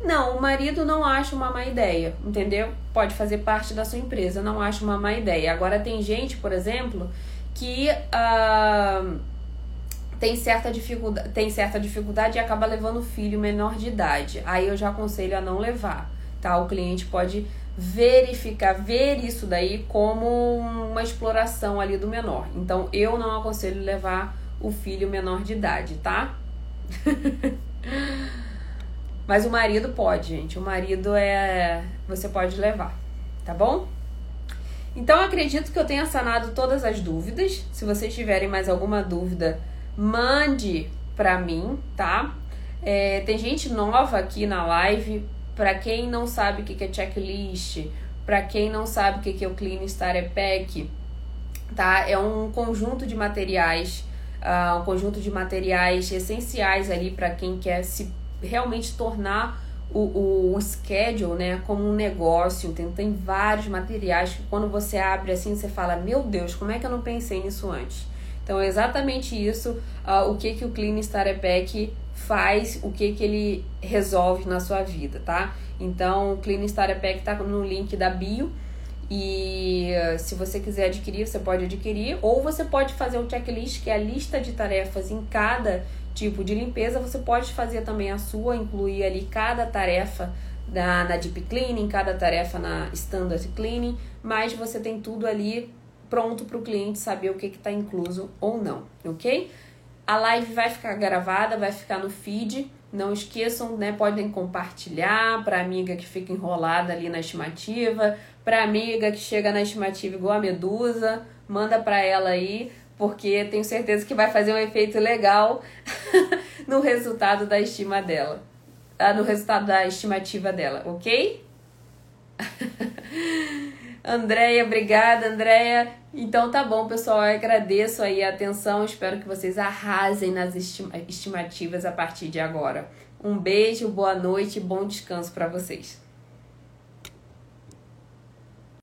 Não, o marido não acha uma má ideia, entendeu? Pode fazer parte da sua empresa, não acha uma má ideia. Agora tem gente, por exemplo, que uh, tem, certa dificuldade, tem certa dificuldade e acaba levando o filho menor de idade. Aí eu já aconselho a não levar, tá? O cliente pode verificar, ver isso daí como uma exploração ali do menor. Então eu não aconselho levar o filho menor de idade, tá? Mas o marido pode, gente. O marido é. Você pode levar, tá bom? Então acredito que eu tenha sanado todas as dúvidas. Se vocês tiverem mais alguma dúvida, mande pra mim, tá? É, tem gente nova aqui na live. Para quem não sabe o que é checklist, para quem não sabe o que é o Clean Starter Pack, tá? É um conjunto de materiais, uh, um conjunto de materiais essenciais ali para quem quer se realmente tornar o, o, o, schedule, né, como um negócio. Tem, tem vários materiais que quando você abre assim, você fala, meu Deus, como é que eu não pensei nisso antes? Então é exatamente isso, uh, o que, que o Clean Starter Pack faz, o que, que ele resolve na sua vida, tá? Então, o Clean Starter Pack tá no link da bio. E uh, se você quiser adquirir, você pode adquirir, ou você pode fazer o checklist, que é a lista de tarefas em cada tipo de limpeza. Você pode fazer também a sua, incluir ali cada tarefa na, na Deep Cleaning, cada tarefa na Standard Cleaning, mas você tem tudo ali pronto para o cliente saber o que está incluso ou não, ok? A live vai ficar gravada, vai ficar no feed. Não esqueçam, né? Podem compartilhar para amiga que fica enrolada ali na estimativa, para amiga que chega na estimativa igual a medusa, manda para ela aí, porque tenho certeza que vai fazer um efeito legal no resultado da estima dela, ah, no resultado da estimativa dela, ok? Andréia, obrigada, Andréia. Então tá bom, pessoal. Eu agradeço aí a atenção. Espero que vocês arrasem nas estimativas a partir de agora. Um beijo, boa noite e bom descanso para vocês.